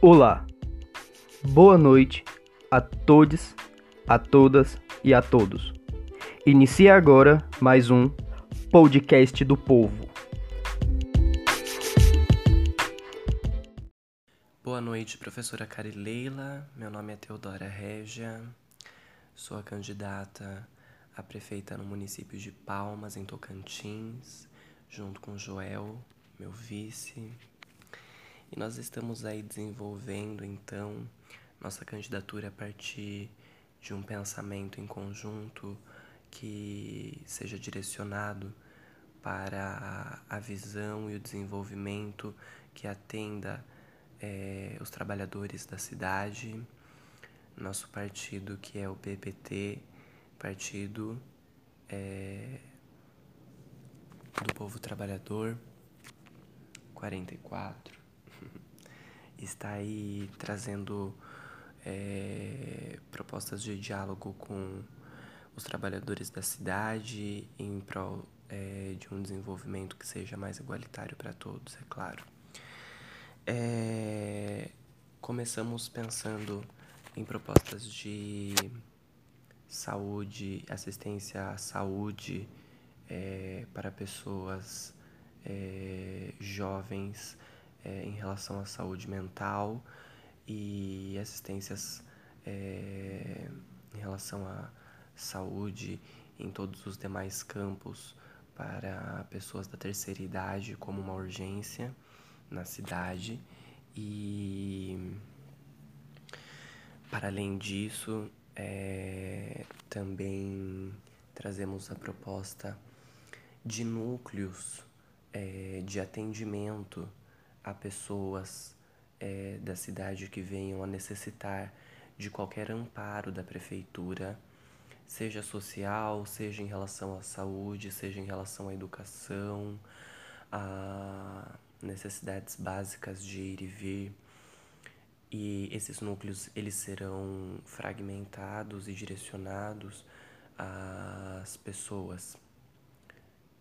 Olá, boa noite a todos, a todas e a todos. Inicia agora mais um podcast do povo. Boa noite, professora Carileila. Meu nome é Teodora Régia. Sou a candidata a prefeita no município de Palmas, em Tocantins, junto com Joel, meu vice. E nós estamos aí desenvolvendo então nossa candidatura a partir de um pensamento em conjunto que seja direcionado para a visão e o desenvolvimento que atenda é, os trabalhadores da cidade. Nosso partido, que é o PPT, Partido é, do Povo Trabalhador 44 está aí trazendo é, propostas de diálogo com os trabalhadores da cidade em prol é, de um desenvolvimento que seja mais igualitário para todos, é claro. É, começamos pensando em propostas de saúde, assistência à saúde é, para pessoas é, jovens é, em relação à saúde mental e assistências é, em relação à saúde em todos os demais campos para pessoas da terceira idade como uma urgência na cidade. E para além disso é, também trazemos a proposta de núcleos é, de atendimento a pessoas é, da cidade que venham a necessitar de qualquer amparo da prefeitura, seja social, seja em relação à saúde, seja em relação à educação, a necessidades básicas de ir e vir. E esses núcleos eles serão fragmentados e direcionados às pessoas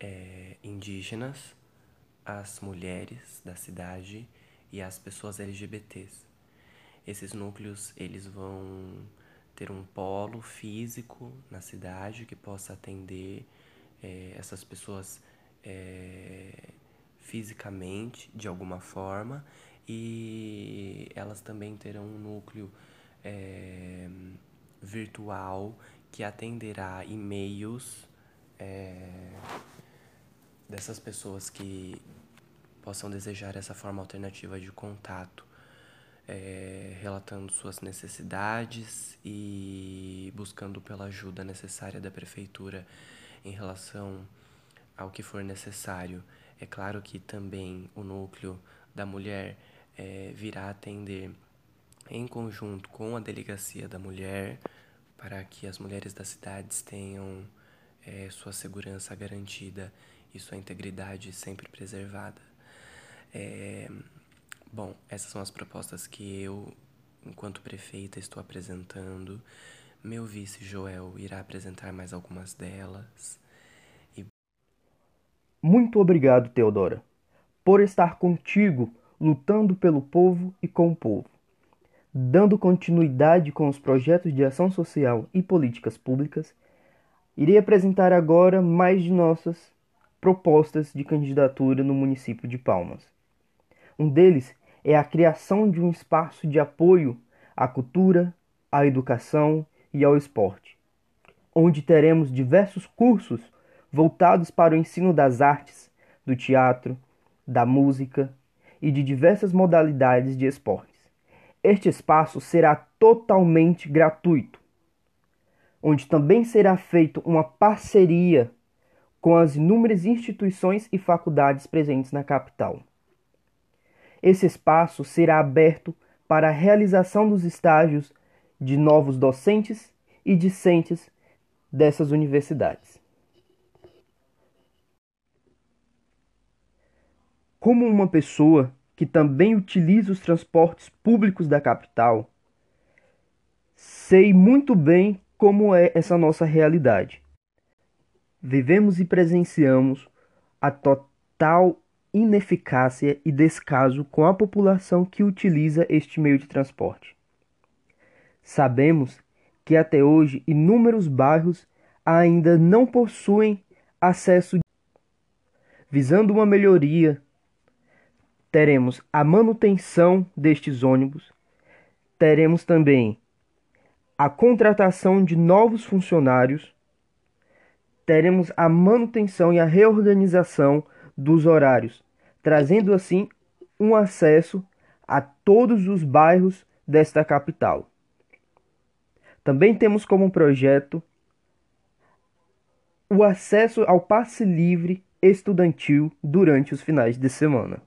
é, indígenas, às mulheres da cidade e às pessoas LGBTs. Esses núcleos eles vão ter um polo físico na cidade que possa atender é, essas pessoas é, fisicamente de alguma forma e elas também terão um núcleo é, virtual que atenderá e-mails dessas pessoas que possam desejar essa forma alternativa de contato, é, relatando suas necessidades e buscando pela ajuda necessária da prefeitura em relação ao que for necessário. É claro que também o núcleo da mulher é, virá atender em conjunto com a delegacia da mulher para que as mulheres das cidades tenham é, sua segurança garantida e sua integridade sempre preservada. É, bom, essas são as propostas que eu, enquanto prefeita, estou apresentando. Meu vice Joel irá apresentar mais algumas delas. E... Muito obrigado, Teodora, por estar contigo, lutando pelo povo e com o povo. Dando continuidade com os projetos de ação social e políticas públicas, irei apresentar agora mais de nossas propostas de candidatura no município de Palmas. Um deles é a criação de um espaço de apoio à cultura, à educação e ao esporte, onde teremos diversos cursos voltados para o ensino das artes, do teatro, da música e de diversas modalidades de esportes. Este espaço será totalmente gratuito, onde também será feita uma parceria com as inúmeras instituições e faculdades presentes na capital. Esse espaço será aberto para a realização dos estágios de novos docentes e discentes dessas universidades. Como uma pessoa que também utiliza os transportes públicos da capital, sei muito bem como é essa nossa realidade. Vivemos e presenciamos a total ineficácia e descaso com a população que utiliza este meio de transporte. Sabemos que até hoje inúmeros bairros ainda não possuem acesso. Visando uma melhoria, teremos a manutenção destes ônibus, teremos também a contratação de novos funcionários, teremos a manutenção e a reorganização dos horários, trazendo assim um acesso a todos os bairros desta capital. Também temos como projeto o acesso ao passe livre estudantil durante os finais de semana.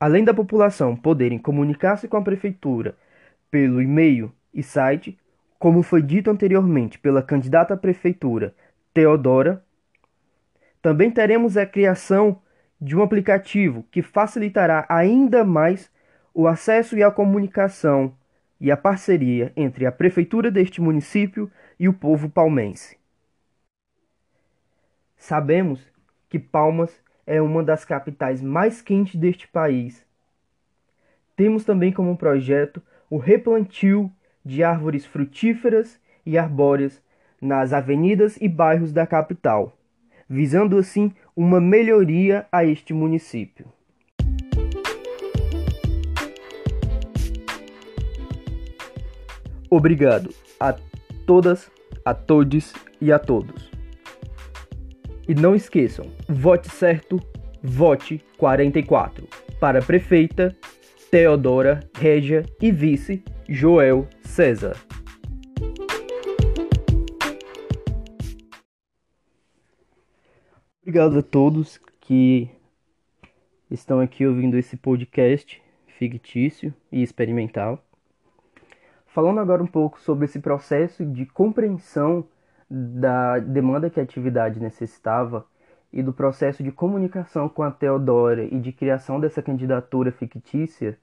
Além da população poderem comunicar-se com a prefeitura pelo e-mail e site, como foi dito anteriormente pela candidata à prefeitura Teodora, também teremos a criação de um aplicativo que facilitará ainda mais o acesso e a comunicação e a parceria entre a prefeitura deste município e o povo palmense. Sabemos que Palmas é uma das capitais mais quentes deste país. Temos também como projeto o replantio de árvores frutíferas e arbóreas nas avenidas e bairros da capital, visando assim uma melhoria a este município. Obrigado a todas, a todos e a todos. E não esqueçam, vote certo, vote 44 para prefeita Teodora Régia e vice Joel César. Obrigado a todos que estão aqui ouvindo esse podcast fictício e experimental. Falando agora um pouco sobre esse processo de compreensão da demanda que a atividade necessitava e do processo de comunicação com a Teodora e de criação dessa candidatura fictícia,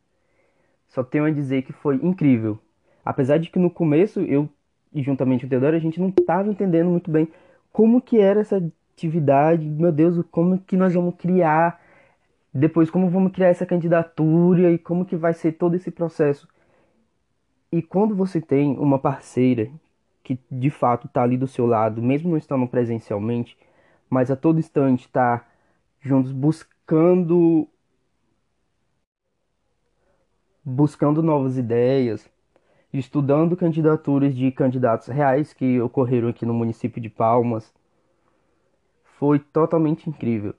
só tenho a dizer que foi incrível. Apesar de que no começo eu e juntamente o Teodoro a gente não estava entendendo muito bem como que era essa atividade, meu Deus, como que nós vamos criar, depois como vamos criar essa candidatura e como que vai ser todo esse processo. E quando você tem uma parceira que de fato está ali do seu lado, mesmo não estando presencialmente, mas a todo instante está juntos buscando buscando novas ideias, estudando candidaturas de candidatos reais que ocorreram aqui no município de Palmas. Foi totalmente incrível.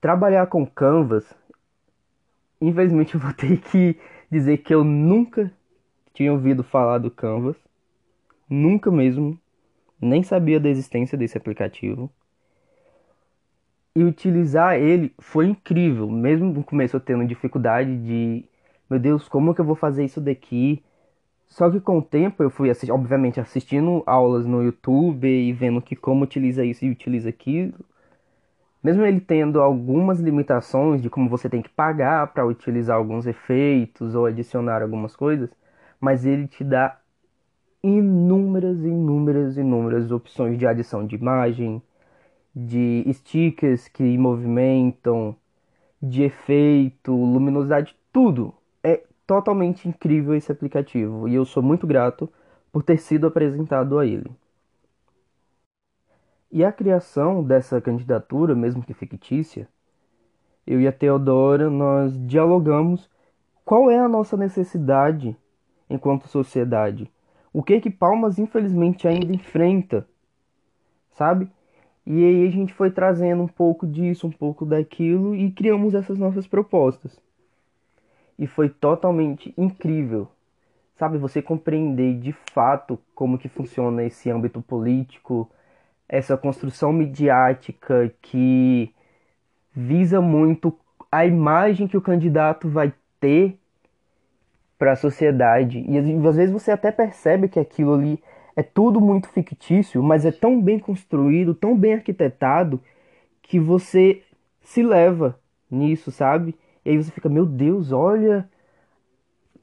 Trabalhar com Canvas, infelizmente eu vou ter que dizer que eu nunca tinha ouvido falar do Canvas, nunca mesmo, nem sabia da existência desse aplicativo. E utilizar ele foi incrível, mesmo no começo eu tendo dificuldade de meu Deus, como que eu vou fazer isso daqui? Só que com o tempo eu fui, obviamente, assistindo aulas no YouTube e vendo que como utiliza isso e utiliza aquilo. Mesmo ele tendo algumas limitações de como você tem que pagar para utilizar alguns efeitos ou adicionar algumas coisas, mas ele te dá inúmeras, inúmeras, inúmeras opções de adição de imagem, de stickers que movimentam, de efeito, luminosidade, tudo totalmente incrível esse aplicativo e eu sou muito grato por ter sido apresentado a ele. E a criação dessa candidatura, mesmo que fictícia, eu e a Teodora nós dialogamos qual é a nossa necessidade enquanto sociedade. O que que Palmas infelizmente ainda enfrenta, sabe? E aí a gente foi trazendo um pouco disso, um pouco daquilo e criamos essas nossas propostas e foi totalmente incrível. Sabe, você compreender de fato como que funciona esse âmbito político, essa construção midiática que visa muito a imagem que o candidato vai ter para a sociedade. E às vezes você até percebe que aquilo ali é tudo muito fictício, mas é tão bem construído, tão bem arquitetado, que você se leva nisso, sabe? E aí você fica, meu Deus, olha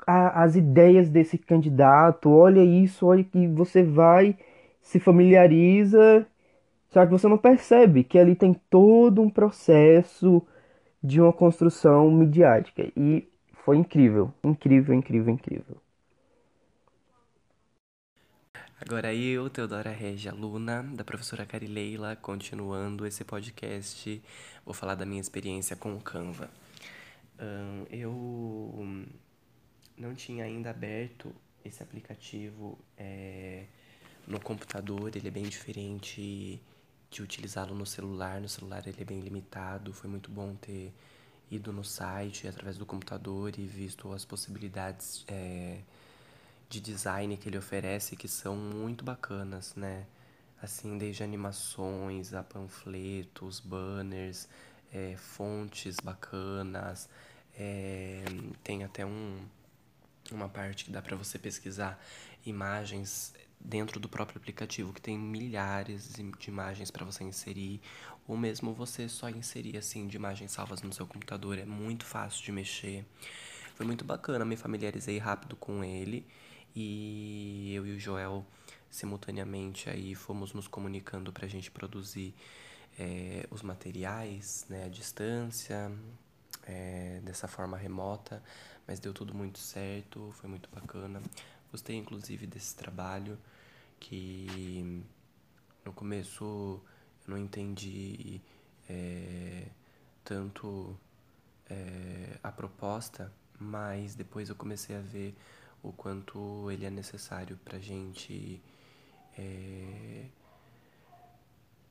a, as ideias desse candidato, olha isso, olha que você vai, se familiariza, só que você não percebe que ali tem todo um processo de uma construção midiática. E foi incrível, incrível, incrível, incrível. Agora eu, Teodora Regia, aluna da professora Carileila, continuando esse podcast, vou falar da minha experiência com o Canva. Eu não tinha ainda aberto esse aplicativo é, no computador, ele é bem diferente de utilizá-lo no celular. No celular ele é bem limitado. Foi muito bom ter ido no site através do computador e visto as possibilidades é, de design que ele oferece que são muito bacanas, né? Assim, desde animações a panfletos, banners, é, fontes bacanas, é, tem até um, uma parte que dá para você pesquisar imagens dentro do próprio aplicativo, que tem milhares de imagens para você inserir, ou mesmo você só inserir assim de imagens salvas no seu computador, é muito fácil de mexer. Foi muito bacana, me familiarizei rápido com ele e eu e o Joel simultaneamente aí fomos nos comunicando para a gente produzir é, os materiais né, à distância, é, dessa forma remota, mas deu tudo muito certo, foi muito bacana. Gostei inclusive desse trabalho que no começo eu não entendi é, tanto é, a proposta, mas depois eu comecei a ver o quanto ele é necessário para gente é,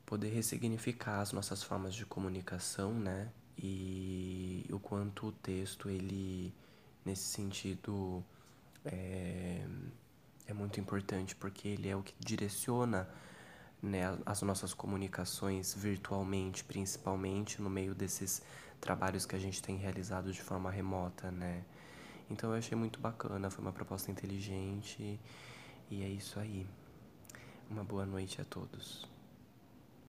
poder ressignificar as nossas formas de comunicação, né? E o quanto o texto ele nesse sentido é, é muito importante porque ele é o que direciona né, as nossas comunicações virtualmente, principalmente no meio desses trabalhos que a gente tem realizado de forma remota, né? Então eu achei muito bacana, foi uma proposta inteligente e é isso aí. Uma boa noite a todos.